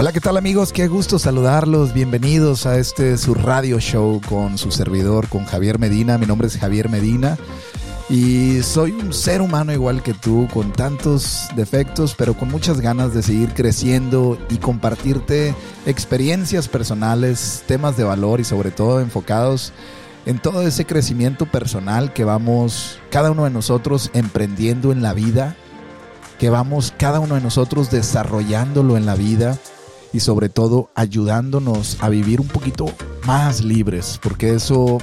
Hola, ¿qué tal amigos? Qué gusto saludarlos. Bienvenidos a este su radio show con su servidor, con Javier Medina. Mi nombre es Javier Medina y soy un ser humano igual que tú, con tantos defectos, pero con muchas ganas de seguir creciendo y compartirte experiencias personales, temas de valor y sobre todo enfocados en todo ese crecimiento personal que vamos cada uno de nosotros emprendiendo en la vida, que vamos cada uno de nosotros desarrollándolo en la vida y sobre todo ayudándonos a vivir un poquito más libres, porque eso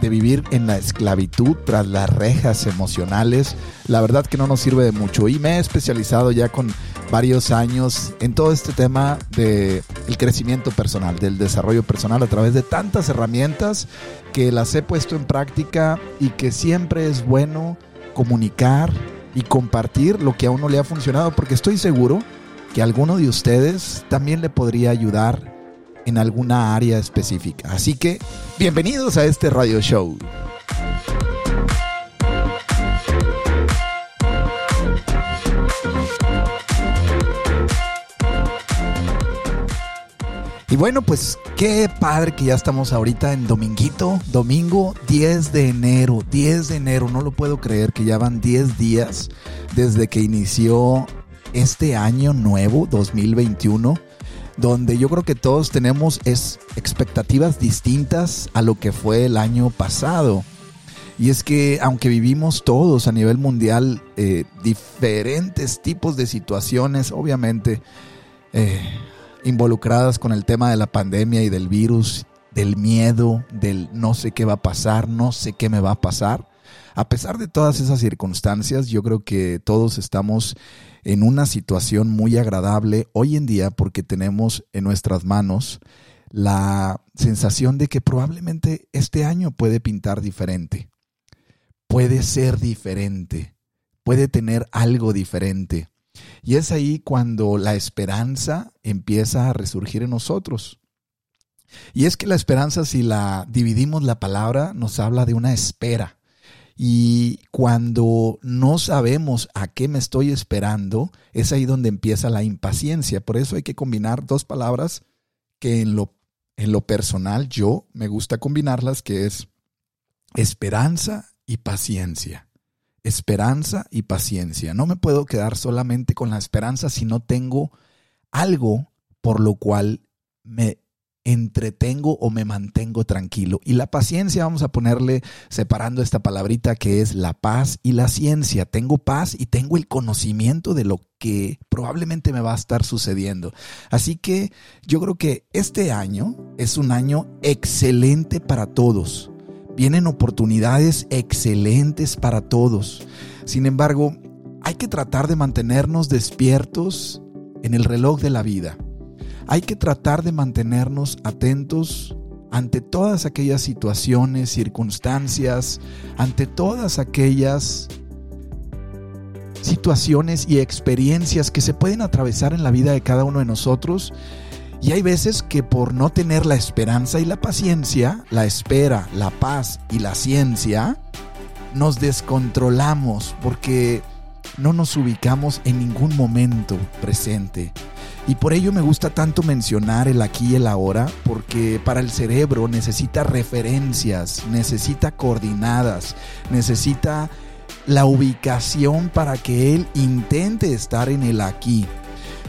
de vivir en la esclavitud tras las rejas emocionales, la verdad que no nos sirve de mucho. Y me he especializado ya con varios años en todo este tema de el crecimiento personal, del desarrollo personal a través de tantas herramientas que las he puesto en práctica y que siempre es bueno comunicar y compartir lo que a uno le ha funcionado, porque estoy seguro que alguno de ustedes también le podría ayudar en alguna área específica. Así que, bienvenidos a este radio show. Y bueno, pues qué padre que ya estamos ahorita en Dominguito, domingo 10 de enero, 10 de enero, no lo puedo creer que ya van 10 días desde que inició este año nuevo, 2021, donde yo creo que todos tenemos es expectativas distintas a lo que fue el año pasado. Y es que aunque vivimos todos a nivel mundial eh, diferentes tipos de situaciones, obviamente eh, involucradas con el tema de la pandemia y del virus, del miedo, del no sé qué va a pasar, no sé qué me va a pasar, a pesar de todas esas circunstancias, yo creo que todos estamos en una situación muy agradable hoy en día porque tenemos en nuestras manos la sensación de que probablemente este año puede pintar diferente, puede ser diferente, puede tener algo diferente. Y es ahí cuando la esperanza empieza a resurgir en nosotros. Y es que la esperanza, si la dividimos la palabra, nos habla de una espera. Y cuando no sabemos a qué me estoy esperando, es ahí donde empieza la impaciencia. Por eso hay que combinar dos palabras que en lo, en lo personal yo me gusta combinarlas, que es esperanza y paciencia. Esperanza y paciencia. No me puedo quedar solamente con la esperanza si no tengo algo por lo cual me entretengo o me mantengo tranquilo. Y la paciencia, vamos a ponerle separando esta palabrita que es la paz y la ciencia. Tengo paz y tengo el conocimiento de lo que probablemente me va a estar sucediendo. Así que yo creo que este año es un año excelente para todos. Vienen oportunidades excelentes para todos. Sin embargo, hay que tratar de mantenernos despiertos en el reloj de la vida hay que tratar de mantenernos atentos ante todas aquellas situaciones, circunstancias, ante todas aquellas situaciones y experiencias que se pueden atravesar en la vida de cada uno de nosotros. Y hay veces que por no tener la esperanza y la paciencia, la espera, la paz y la ciencia, nos descontrolamos porque no nos ubicamos en ningún momento presente. Y por ello me gusta tanto mencionar el aquí y el ahora, porque para el cerebro necesita referencias, necesita coordinadas, necesita la ubicación para que él intente estar en el aquí.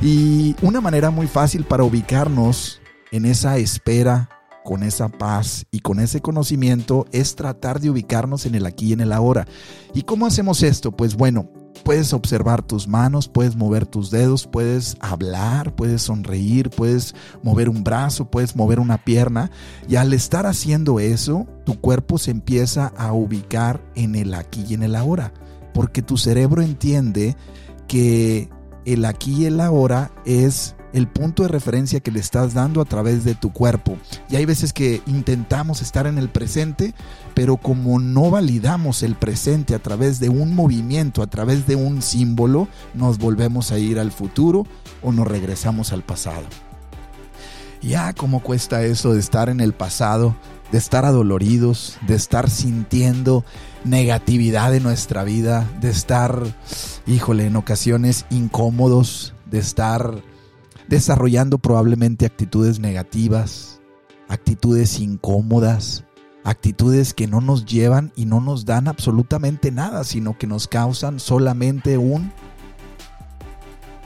Y una manera muy fácil para ubicarnos en esa espera, con esa paz y con ese conocimiento es tratar de ubicarnos en el aquí y en el ahora. ¿Y cómo hacemos esto? Pues bueno, puedes observar tus manos, puedes mover tus dedos, puedes hablar, puedes sonreír, puedes mover un brazo, puedes mover una pierna. Y al estar haciendo eso, tu cuerpo se empieza a ubicar en el aquí y en el ahora. Porque tu cerebro entiende que el aquí y el ahora es el punto de referencia que le estás dando a través de tu cuerpo. Y hay veces que intentamos estar en el presente, pero como no validamos el presente a través de un movimiento, a través de un símbolo, nos volvemos a ir al futuro o nos regresamos al pasado. Ya, ¿cómo cuesta eso de estar en el pasado, de estar adoloridos, de estar sintiendo negatividad en nuestra vida, de estar, híjole, en ocasiones incómodos, de estar desarrollando probablemente actitudes negativas, actitudes incómodas, actitudes que no nos llevan y no nos dan absolutamente nada, sino que nos causan solamente un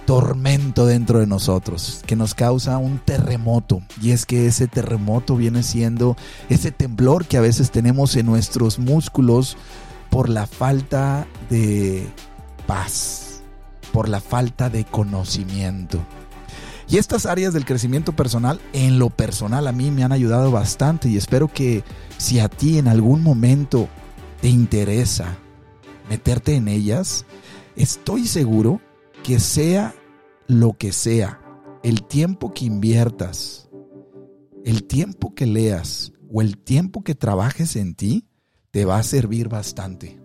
tormento dentro de nosotros, que nos causa un terremoto. Y es que ese terremoto viene siendo ese temblor que a veces tenemos en nuestros músculos por la falta de paz, por la falta de conocimiento. Y estas áreas del crecimiento personal, en lo personal, a mí me han ayudado bastante y espero que si a ti en algún momento te interesa meterte en ellas, estoy seguro que sea lo que sea, el tiempo que inviertas, el tiempo que leas o el tiempo que trabajes en ti, te va a servir bastante.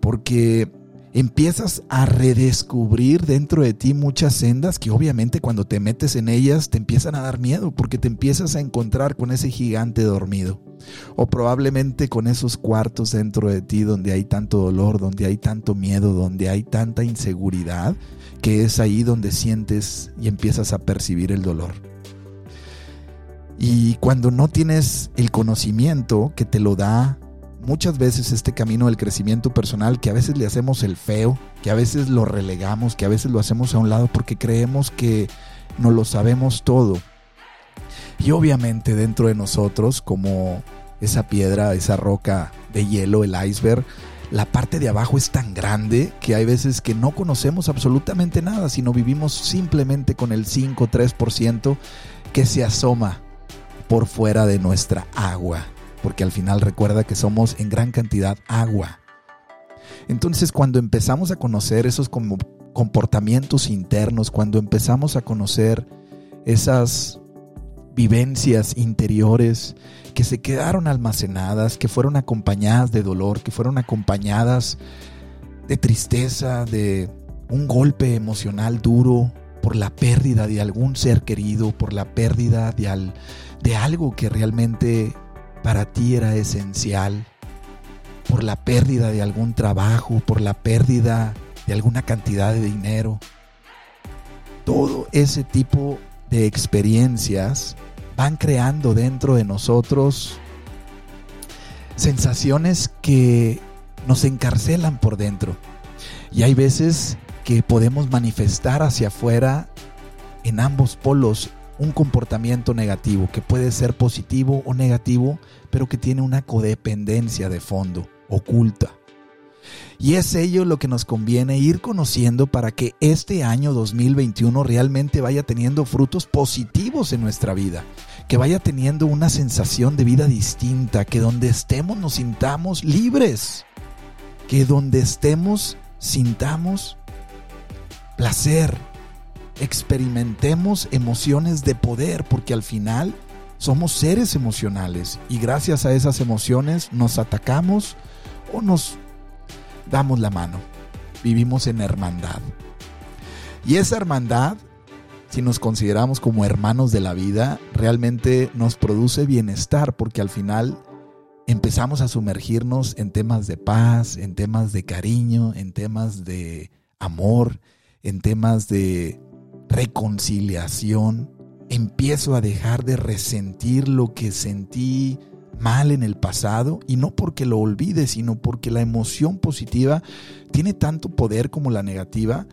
Porque empiezas a redescubrir dentro de ti muchas sendas que obviamente cuando te metes en ellas te empiezan a dar miedo porque te empiezas a encontrar con ese gigante dormido o probablemente con esos cuartos dentro de ti donde hay tanto dolor, donde hay tanto miedo, donde hay tanta inseguridad, que es ahí donde sientes y empiezas a percibir el dolor. Y cuando no tienes el conocimiento que te lo da muchas veces este camino del crecimiento personal, que a veces le hacemos el feo, que a veces lo relegamos, que a veces lo hacemos a un lado porque creemos que no lo sabemos todo. Y obviamente dentro de nosotros, como esa piedra, esa roca de hielo, el iceberg, la parte de abajo es tan grande que hay veces que no conocemos absolutamente nada, sino vivimos simplemente con el 5 3% que se asoma por fuera de nuestra agua porque al final recuerda que somos en gran cantidad agua. Entonces cuando empezamos a conocer esos comportamientos internos, cuando empezamos a conocer esas vivencias interiores que se quedaron almacenadas, que fueron acompañadas de dolor, que fueron acompañadas de tristeza, de un golpe emocional duro por la pérdida de algún ser querido, por la pérdida de, de algo que realmente para ti era esencial, por la pérdida de algún trabajo, por la pérdida de alguna cantidad de dinero. Todo ese tipo de experiencias van creando dentro de nosotros sensaciones que nos encarcelan por dentro. Y hay veces que podemos manifestar hacia afuera en ambos polos un comportamiento negativo, que puede ser positivo o negativo, pero que tiene una codependencia de fondo, oculta. Y es ello lo que nos conviene ir conociendo para que este año 2021 realmente vaya teniendo frutos positivos en nuestra vida, que vaya teniendo una sensación de vida distinta, que donde estemos nos sintamos libres, que donde estemos sintamos placer, experimentemos emociones de poder, porque al final somos seres emocionales y gracias a esas emociones nos atacamos o nos damos la mano. Vivimos en hermandad. Y esa hermandad, si nos consideramos como hermanos de la vida, realmente nos produce bienestar porque al final empezamos a sumergirnos en temas de paz, en temas de cariño, en temas de amor, en temas de reconciliación, empiezo a dejar de resentir lo que sentí mal en el pasado y no porque lo olvide, sino porque la emoción positiva tiene tanto poder como la negativa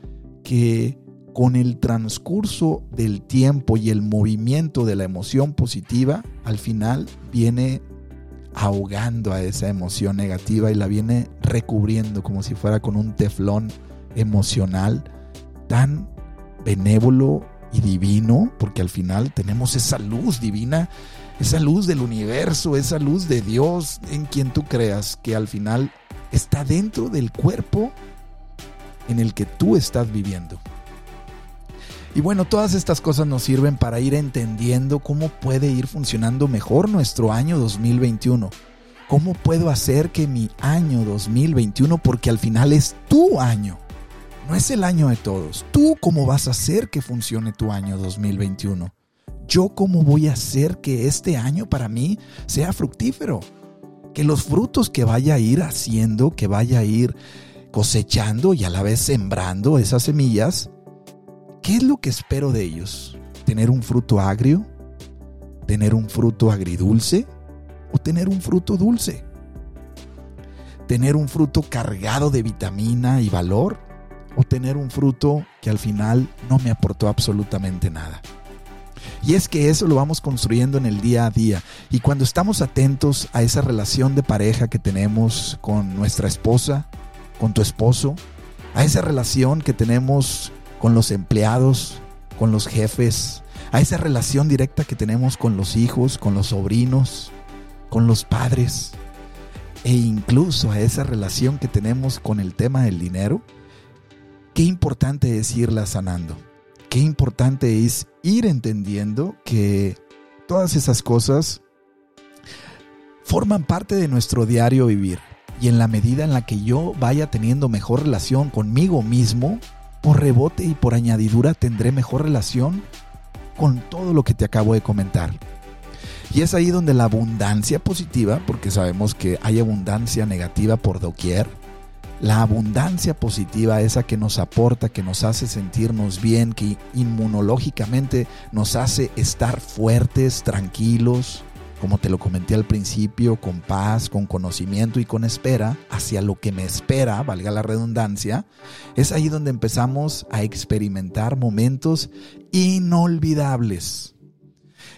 que con el transcurso del tiempo y el movimiento de la emoción positiva, al final viene ahogando a esa emoción negativa y la viene recubriendo como si fuera con un teflón emocional tan benévolo y divino, porque al final tenemos esa luz divina, esa luz del universo, esa luz de Dios en quien tú creas, que al final está dentro del cuerpo en el que tú estás viviendo. Y bueno, todas estas cosas nos sirven para ir entendiendo cómo puede ir funcionando mejor nuestro año 2021. ¿Cómo puedo hacer que mi año 2021, porque al final es tu año, no es el año de todos. Tú cómo vas a hacer que funcione tu año 2021. Yo cómo voy a hacer que este año para mí sea fructífero. Que los frutos que vaya a ir haciendo, que vaya a ir cosechando y a la vez sembrando esas semillas, ¿qué es lo que espero de ellos? ¿Tener un fruto agrio? ¿Tener un fruto agridulce? ¿O tener un fruto dulce? ¿Tener un fruto cargado de vitamina y valor? ¿O tener un fruto que al final no me aportó absolutamente nada? Y es que eso lo vamos construyendo en el día a día. Y cuando estamos atentos a esa relación de pareja que tenemos con nuestra esposa, con tu esposo, a esa relación que tenemos con los empleados, con los jefes, a esa relación directa que tenemos con los hijos, con los sobrinos, con los padres, e incluso a esa relación que tenemos con el tema del dinero, qué importante es irla sanando qué importante es ir entendiendo que todas esas cosas forman parte de nuestro diario vivir. Y en la medida en la que yo vaya teniendo mejor relación conmigo mismo, por rebote y por añadidura tendré mejor relación con todo lo que te acabo de comentar. Y es ahí donde la abundancia positiva, porque sabemos que hay abundancia negativa por doquier, la abundancia positiva, esa que nos aporta, que nos hace sentirnos bien, que inmunológicamente nos hace estar fuertes, tranquilos, como te lo comenté al principio, con paz, con conocimiento y con espera, hacia lo que me espera, valga la redundancia, es ahí donde empezamos a experimentar momentos inolvidables.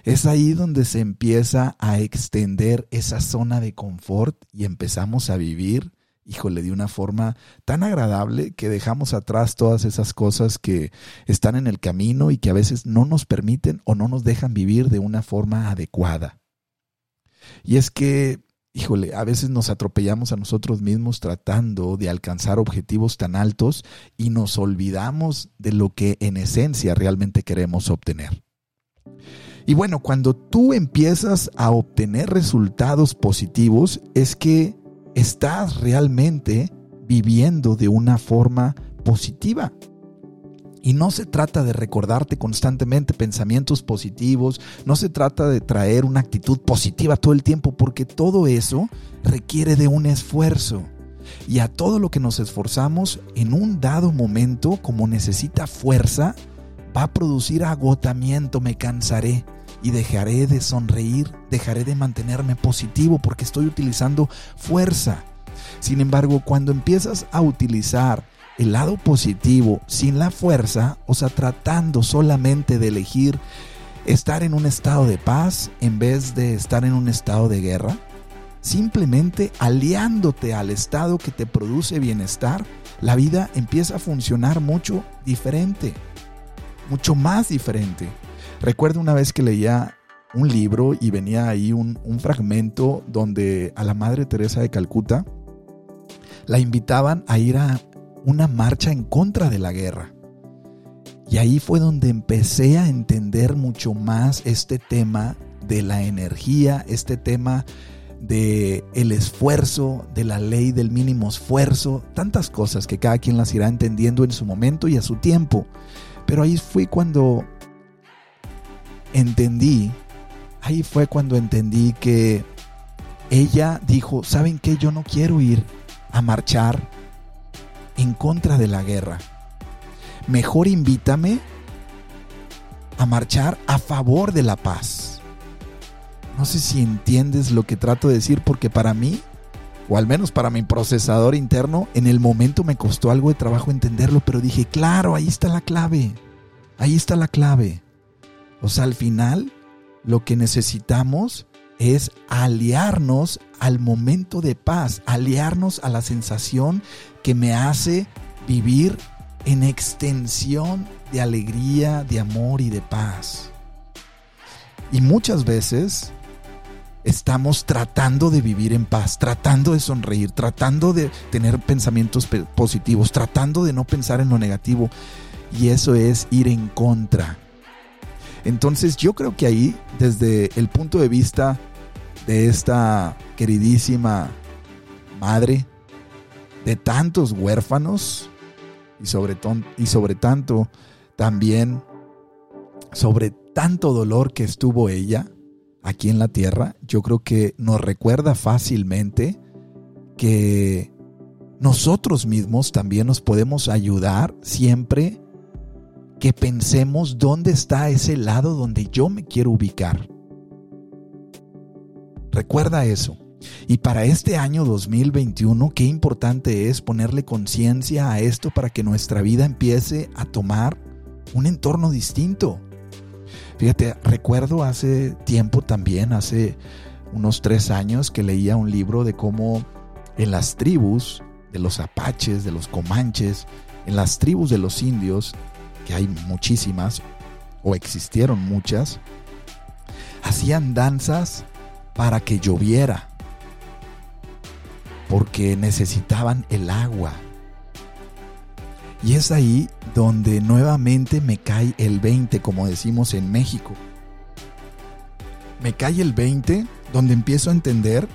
Es ahí donde se empieza a extender esa zona de confort y empezamos a vivir híjole, de una forma tan agradable que dejamos atrás todas esas cosas que están en el camino y que a veces no nos permiten o no nos dejan vivir de una forma adecuada. Y es que, híjole, a veces nos atropellamos a nosotros mismos tratando de alcanzar objetivos tan altos y nos olvidamos de lo que en esencia realmente queremos obtener. Y bueno, cuando tú empiezas a obtener resultados positivos, es que estás realmente viviendo de una forma positiva. Y no se trata de recordarte constantemente pensamientos positivos, no se trata de traer una actitud positiva todo el tiempo, porque todo eso requiere de un esfuerzo. Y a todo lo que nos esforzamos en un dado momento, como necesita fuerza, va a producir agotamiento, me cansaré y dejaré de sonreír, dejaré de mantenerme positivo porque estoy utilizando fuerza. Sin embargo, cuando empiezas a utilizar el lado positivo sin la fuerza, o sea, tratando solamente de elegir estar en un estado de paz en vez de estar en un estado de guerra, simplemente aliándote al estado que te produce bienestar, la vida empieza a funcionar mucho diferente, mucho más diferente. Recuerdo una vez que leía un libro y venía ahí un, fragmento donde a la Madre Teresa de Calcuta la invitaban a ir a una marcha en contra de la guerra. Y ahí fue donde empecé a entender mucho más este tema de la energía, este tema de el esfuerzo, de la ley del mínimo esfuerzo, tantas cosas que cada quien las irá entendiendo en su momento y a su tiempo. Pero ahí fue cuando entendí, ahí fue cuando entendí que ella dijo, ¿saben qué? Yo no quiero ir a marchar en contra de la guerra. Mejor invítame a marchar a favor de la paz. No sé si entiendes lo que trato de decir porque para mí, o al menos para mi procesador interno, en el momento me costó algo de trabajo entenderlo, pero dije, claro, ahí está la clave. Ahí está la clave. O sea, al final lo que necesitamos es aliarnos al momento de paz, aliarnos a la sensación que me hace vivir en extensión de alegría, de amor y de paz. Y muchas veces estamos tratando de vivir en paz, tratando de sonreír, tratando de tener pensamientos positivos, tratando de no pensar en lo negativo. Y eso es ir en contra entonces yo creo que ahí, desde el punto de vista de esta queridísima madre, de tantos huérfanos y sobre, y sobre tanto también sobre tanto dolor que estuvo ella aquí en la tierra, yo creo que nos recuerda fácilmente que nosotros mismos también nos podemos ayudar siempre que pensemos dónde está ese lado donde yo me quiero ubicar. Recuerda eso. Y para este año 2021, qué importante es ponerle conciencia a esto para que nuestra vida empiece a tomar un entorno distinto. Fíjate, recuerdo hace tiempo también, hace unos tres años, que leía un libro de cómo en las tribus de los apaches, de los comanches, en las tribus de los indios, que hay muchísimas, o existieron muchas, hacían danzas para que lloviera, porque necesitaban el agua. Y es ahí donde nuevamente me cae el 20, como decimos en México. Me cae el 20 donde empiezo a entender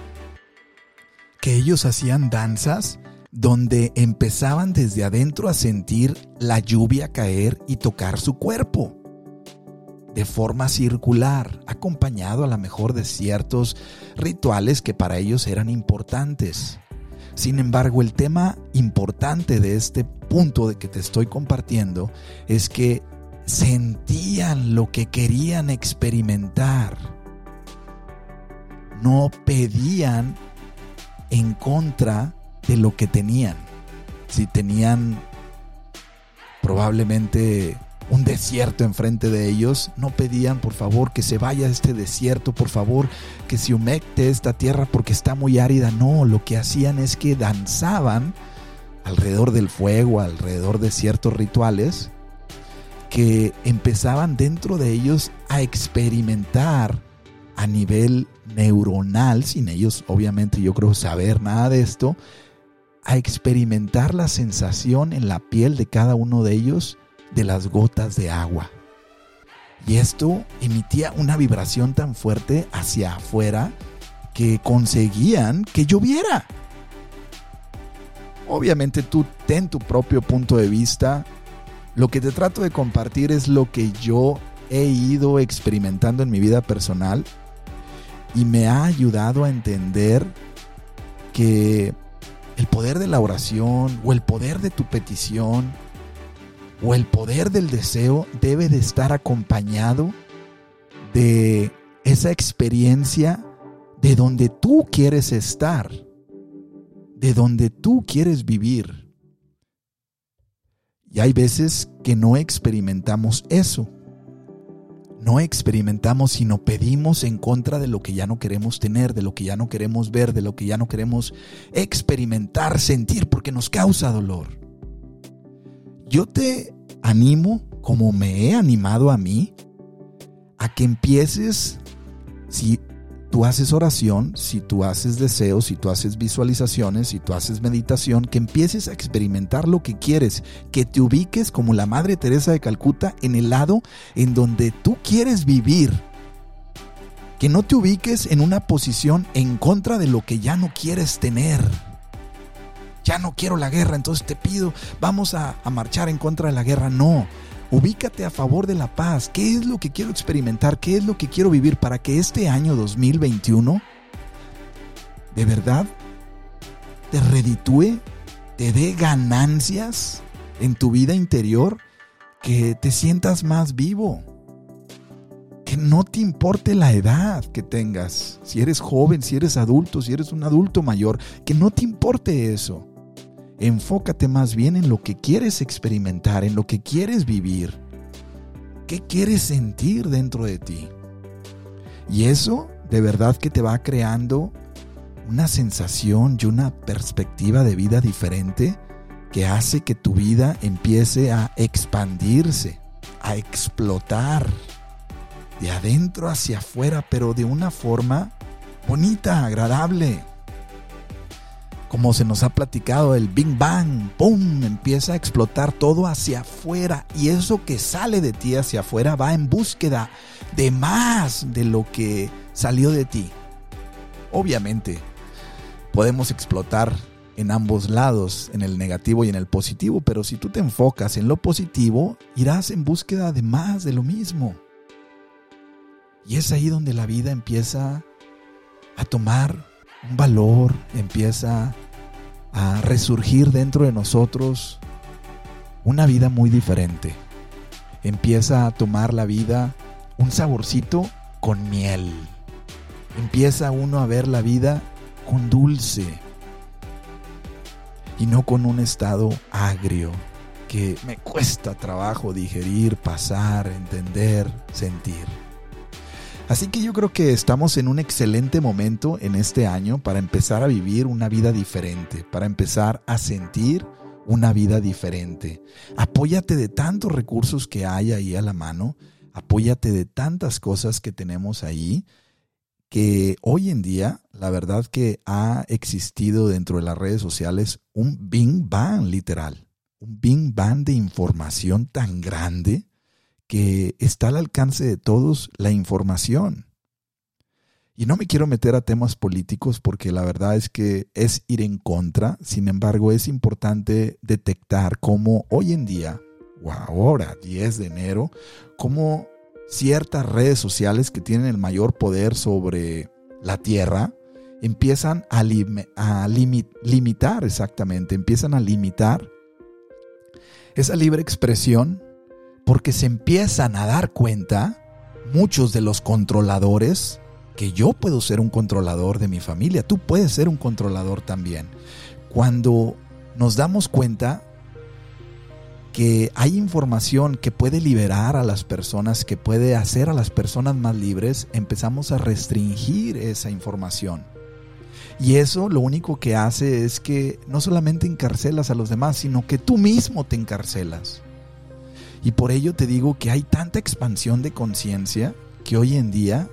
que ellos hacían danzas donde empezaban desde adentro a sentir la lluvia caer y tocar su cuerpo de forma circular, acompañado a lo mejor de ciertos rituales que para ellos eran importantes. Sin embargo, el tema importante de este punto de que te estoy compartiendo es que sentían lo que querían experimentar. No pedían en contra de lo que tenían. Si tenían probablemente un desierto enfrente de ellos, no pedían por favor que se vaya este desierto, por favor que se humecte esta tierra porque está muy árida. No, lo que hacían es que danzaban alrededor del fuego, alrededor de ciertos rituales que empezaban dentro de ellos a experimentar a nivel neuronal, sin ellos obviamente yo creo saber nada de esto, a experimentar la sensación en la piel de cada uno de ellos de las gotas de agua. Y esto emitía una vibración tan fuerte hacia afuera que conseguían que lloviera. Obviamente tú ten tu propio punto de vista. Lo que te trato de compartir es lo que yo he ido experimentando en mi vida personal y me ha ayudado a entender que el poder de la oración o el poder de tu petición o el poder del deseo debe de estar acompañado de esa experiencia de donde tú quieres estar, de donde tú quieres vivir. Y hay veces que no experimentamos eso. No experimentamos, sino pedimos en contra de lo que ya no queremos tener, de lo que ya no queremos ver, de lo que ya no queremos experimentar, sentir, porque nos causa dolor. Yo te animo, como me he animado a mí, a que empieces, si tú haces oración, si tú haces deseos, si tú haces visualizaciones, si tú haces meditación, que empieces a experimentar lo que quieres, que te ubiques como la Madre Teresa de Calcuta en el lado en donde tú quieres vivir. Que no te ubiques en una posición en contra de lo que ya no quieres tener ya no quiero la guerra, entonces te pido, vamos a, marchar en contra de la guerra. No, ubícate a favor de la paz. ¿Qué es lo que quiero experimentar? ¿Qué es lo que quiero vivir para que este año 2021 de verdad te reditúe, te dé ganancias en tu vida interior, que te sientas más vivo? Que no te importe la edad que tengas, si eres joven, si eres adulto, si eres un adulto mayor, que no te importe eso Enfócate más bien en lo que quieres experimentar, en lo que quieres vivir. ¿Qué quieres sentir dentro de ti? Y eso de verdad que te va creando una sensación y una perspectiva de vida diferente que hace que tu vida empiece a expandirse, a explotar de adentro hacia afuera, pero de una forma bonita, agradable como se nos ha platicado, el Big Bang, ¡pum!, empieza a explotar todo hacia afuera y eso que sale de ti hacia afuera va en búsqueda de más de lo que salió de ti. Obviamente, podemos explotar en ambos lados, en el negativo y en el positivo, pero si tú te enfocas en lo positivo, irás en búsqueda de más de lo mismo. Y es ahí donde la vida empieza a tomar un valor, empieza a resurgir dentro de nosotros una vida muy diferente. empieza a tomar la vida un saborcito con miel. Empieza uno a ver la vida con dulce y no con un estado agrio que me cuesta trabajo digerir, pasar, entender, sentir. Así que yo creo que estamos en un excelente momento en este año para empezar a vivir una vida diferente, para empezar a sentir una vida diferente. Apóyate de tantos recursos que hay ahí a la mano, apóyate de tantas cosas que tenemos ahí, que hoy en día la verdad que ha existido dentro de las redes sociales un Bing Bang literal, un Bing Bang de información tan grande que está al alcance de todos la información. Y no me quiero meter a temas políticos porque la verdad es que es ir en contra, sin embargo es importante detectar cómo hoy en día, o ahora 10 de enero, cómo ciertas redes sociales que tienen el mayor poder sobre la Tierra empiezan a, a limitar exactamente, empiezan a limitar esa libre expresión porque se empiezan a dar cuenta muchos de los controladores que yo puedo ser un controlador de mi familia, tú puedes ser un controlador también. Cuando nos damos cuenta que hay información que puede liberar a las personas, que puede hacer a las personas más libres, empezamos a restringir esa información. Y eso lo único que hace es que no solamente encarcelas a los demás, sino que tú mismo te encarcelas. Y por ello te digo que hay tanta expansión de conciencia que hoy en día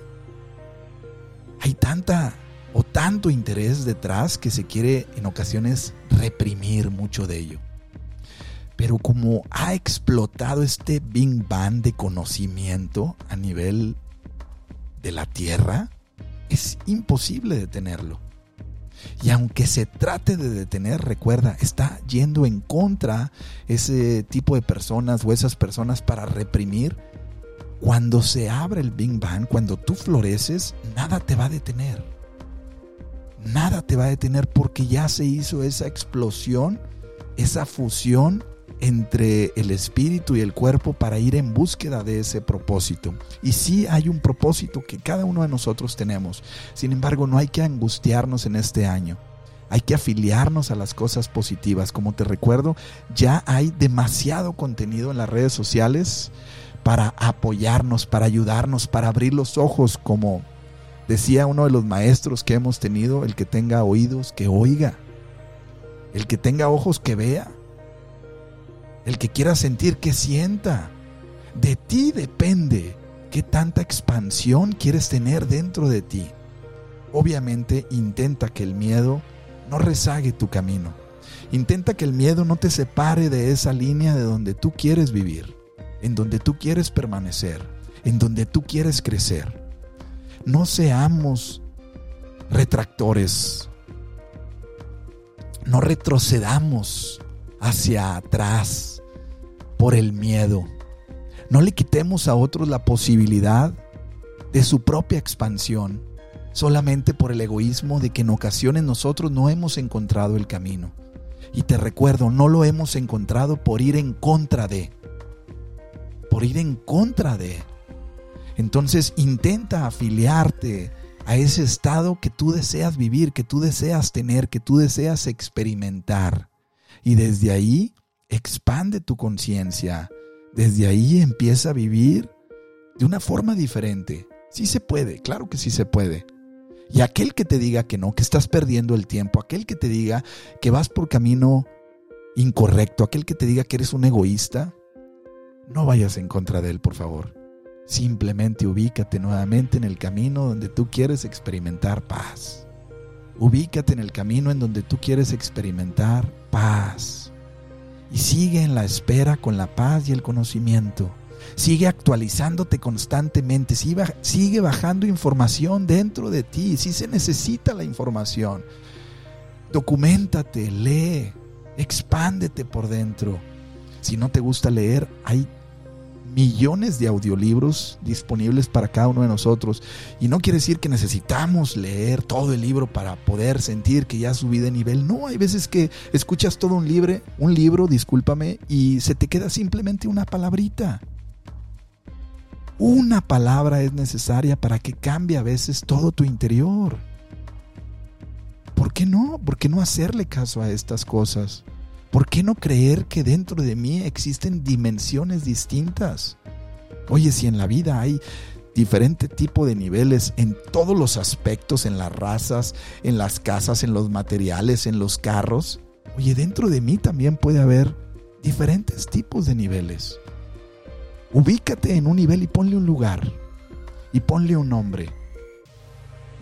hay tanta o tanto interés detrás que se quiere en ocasiones reprimir mucho de ello. Pero como ha explotado este Big Bang de conocimiento a nivel de la Tierra, es imposible detenerlo. Y aunque se trate de detener, recuerda, está yendo en contra ese tipo de personas o esas personas para reprimir. Cuando se abre el Big Bang, cuando tú floreces, nada te va a detener. Nada te va a detener porque ya se hizo esa explosión, esa fusión entre el espíritu y el cuerpo para ir en búsqueda de ese propósito. Y sí hay un propósito que cada uno de nosotros tenemos. Sin embargo, no hay que angustiarnos en este año. Hay que afiliarnos a las cosas positivas. Como te recuerdo, ya hay demasiado contenido en las redes sociales para apoyarnos, para ayudarnos, para abrir los ojos, como decía uno de los maestros que hemos tenido, el que tenga oídos, que oiga. El que tenga ojos, que vea el que quiera sentir, que sienta. De ti depende qué tanta expansión quieres tener dentro de ti. Obviamente intenta que el miedo no rezague tu camino. Intenta que el miedo no te separe de esa línea de donde tú quieres vivir, en donde tú quieres permanecer, en donde tú quieres crecer. No seamos retractores. No retrocedamos hacia atrás por el miedo. No le quitemos a otros la posibilidad de su propia expansión solamente por el egoísmo de que en ocasiones nosotros no hemos encontrado el camino. Y te recuerdo, no lo hemos encontrado por ir en contra de. Por ir en contra de. Entonces intenta afiliarte a ese estado que tú deseas vivir, que tú deseas tener, que tú deseas experimentar. Y desde ahí expande tu conciencia. Desde ahí empieza a vivir de una forma diferente. Sí se puede, claro que sí se puede. Y aquel que te diga que no, que estás perdiendo el tiempo, aquel que te diga que vas por camino incorrecto, aquel que te diga que eres un egoísta, no vayas en contra de él, por favor. Simplemente ubícate nuevamente en el camino donde tú quieres experimentar paz. Ubícate en el camino en donde tú quieres experimentar paz. Y sigue en la espera con la paz y el conocimiento. Sigue actualizándote constantemente. Sigue bajando información dentro de ti. Si se necesita la información. Documentate, lee, expándete por dentro. Si no te gusta leer, hay millones de audiolibros disponibles para cada uno de nosotros. Y no quiere decir que necesitamos leer todo el libro para poder sentir que ya subí de nivel. No, hay veces que escuchas todo un libro, un libro, discúlpame, y se te queda simplemente una palabrita. Una palabra es necesaria para que cambie a veces todo tu interior. ¿Por qué no? ¿Por qué no hacerle caso a estas cosas? ¿Por qué no creer que dentro de mí existen dimensiones distintas? Oye, si en la vida hay diferente tipo de niveles en todos los aspectos, en las razas, en las casas, en los materiales, en los carros, oye, dentro de mí también puede haber diferentes tipos de niveles. Ubícate en un nivel y ponle un lugar y ponle un nombre.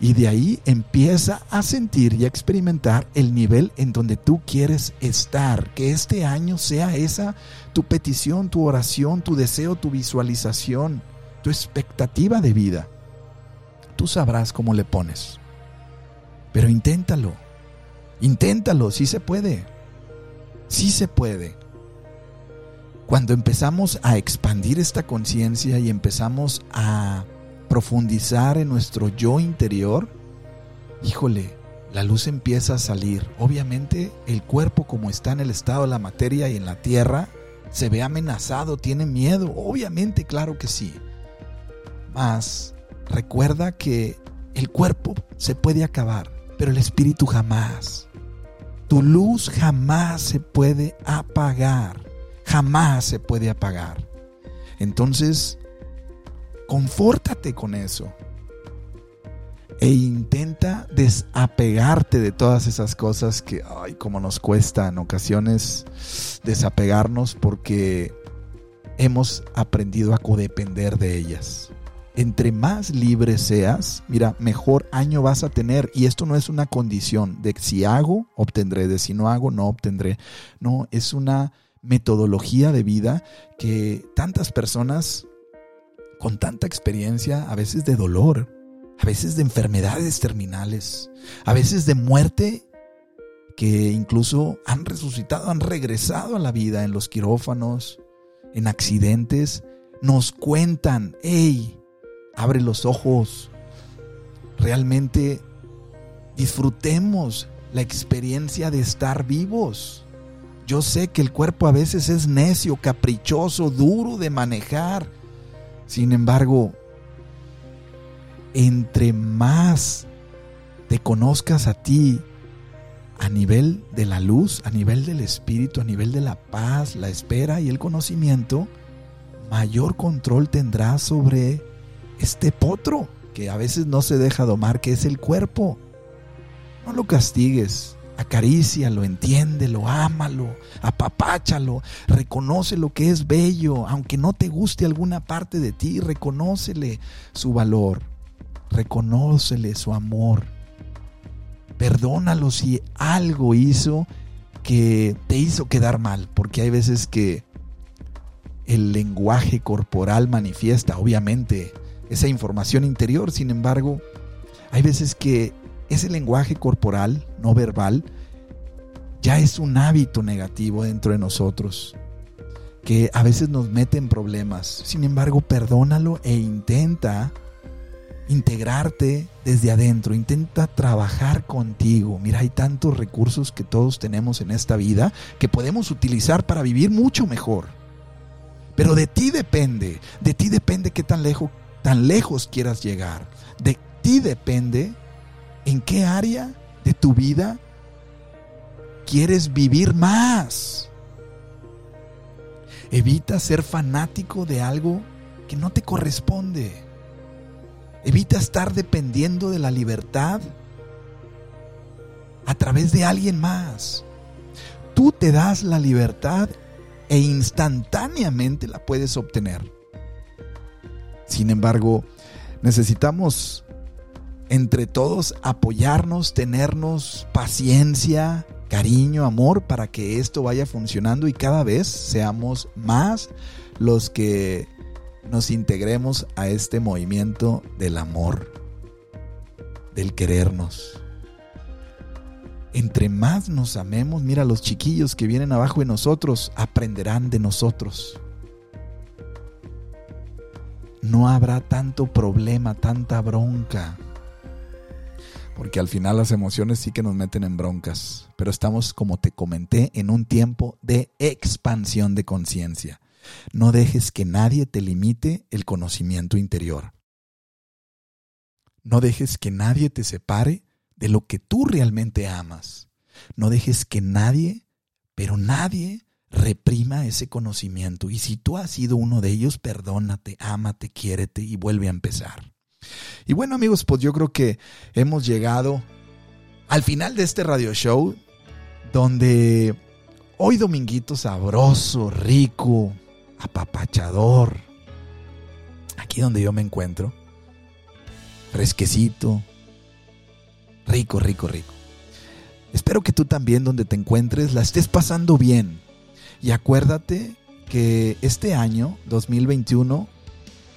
Y de ahí empieza a sentir y a experimentar el nivel en donde tú quieres estar. Que este año sea esa tu petición, tu oración, tu deseo, tu visualización, tu expectativa de vida. Tú sabrás cómo le pones. Pero inténtalo. Inténtalo, sí se puede. Sí se puede. Cuando empezamos a expandir esta conciencia y empezamos a profundizar en nuestro yo interior, híjole, la luz empieza a salir. Obviamente el cuerpo como está en el estado de la materia y en la tierra, se ve amenazado, tiene miedo. Obviamente, claro que sí. Mas recuerda que el cuerpo se puede acabar, pero el espíritu jamás. Tu luz jamás se puede apagar jamás se puede apagar. Entonces, confórtate con eso. E intenta desapegarte de todas esas cosas que, ay, como nos cuesta en ocasiones desapegarnos porque hemos aprendido a codepender de ellas. Entre más libre seas, mira, mejor año vas a tener. Y esto no es una condición de si hago, obtendré, de si no hago, no obtendré. No, es una metodología de vida que tantas personas con tanta experiencia, a veces de dolor, a veces de enfermedades terminales, a veces de muerte, que incluso han resucitado, han regresado a la vida en los quirófanos, en accidentes, nos cuentan, hey, abre los ojos, realmente disfrutemos la experiencia de estar vivos. Yo sé que el cuerpo a veces es necio, caprichoso, duro de manejar. Sin embargo, entre más te conozcas a ti a nivel de la luz, a nivel del espíritu, a nivel de la paz, la espera y el conocimiento, mayor control tendrás sobre este potro que a veces no se deja domar, que es el cuerpo. No lo castigues, acarícialo, entiéndelo, ámalo, apapáchalo, reconoce lo que es bello, aunque no te guste alguna parte de ti, reconócele su valor, reconócele su amor. Perdónalo si algo hizo que te hizo quedar mal, porque hay veces que el lenguaje corporal manifiesta, obviamente, esa información interior, sin embargo, hay veces que ese lenguaje corporal, no verbal, ya es un hábito negativo dentro de nosotros, que a veces nos mete en problemas. Sin embargo, perdónalo e intenta integrarte desde adentro, intenta trabajar contigo. Mira, hay tantos recursos que todos tenemos en esta vida que podemos utilizar para vivir mucho mejor. Pero de ti depende, de ti depende qué tan lejos, tan lejos quieras llegar. De ti depende ¿En qué área de tu vida quieres vivir más? Evita ser fanático de algo que no te corresponde. Evita estar dependiendo de la libertad a través de alguien más. Tú te das la libertad e instantáneamente la puedes obtener. Sin embargo, necesitamos entre todos apoyarnos, tenernos paciencia, cariño, amor para que esto vaya funcionando y cada vez seamos más los que nos integremos a este movimiento del amor, del querernos. Entre más nos amemos, mira, los chiquillos que vienen abajo de nosotros aprenderán de nosotros. No habrá tanto problema, tanta bronca porque al final las emociones sí que nos meten en broncas, pero estamos, como te comenté, en un tiempo de expansión de conciencia. No dejes que nadie te limite el conocimiento interior. No dejes que nadie te separe de lo que tú realmente amas. No dejes que nadie, pero nadie, reprima ese conocimiento. Y si tú has sido uno de ellos, perdónate, ámate, quiérete y vuelve a empezar. Y bueno amigos, pues yo creo que hemos llegado al final de este radio show donde hoy dominguito sabroso, rico, apapachador, aquí donde yo me encuentro, fresquecito, rico, rico, rico. Espero que tú también donde te encuentres la estés pasando bien. Y acuérdate que este año, 2021,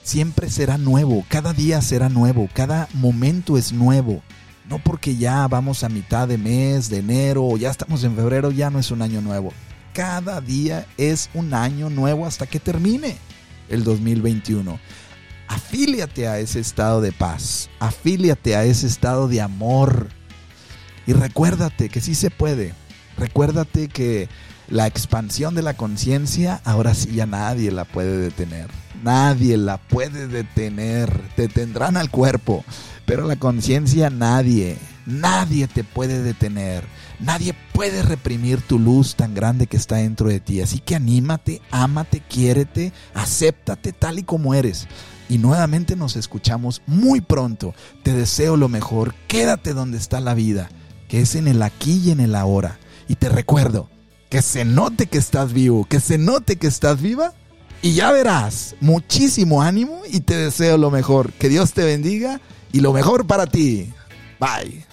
siempre será nuevo, cada día será nuevo, cada momento es nuevo. No porque ya vamos a mitad de mes, de enero, o ya estamos en febrero, ya no es un año nuevo. Cada día es un año nuevo hasta que termine el 2021. Afíliate a ese estado de paz, afíliate a ese estado de amor. Y recuérdate que sí se puede. Recuérdate que la expansión de la conciencia ahora sí ya nadie la puede detener. Nadie la puede detener. Te tendrán al cuerpo, pero la conciencia nadie, nadie te puede detener. Nadie puede reprimir tu luz tan grande que está dentro de ti. Así que anímate, ámate, quiérete, acéptate tal y como eres. Y nuevamente nos escuchamos muy pronto. Te deseo lo mejor. Quédate donde está la vida, que es en el aquí y en el ahora. Y te recuerdo, que se note que estás vivo, que se note que estás viva. Y ya verás, muchísimo ánimo y te deseo lo mejor. Que Dios te bendiga y lo mejor para ti. Bye.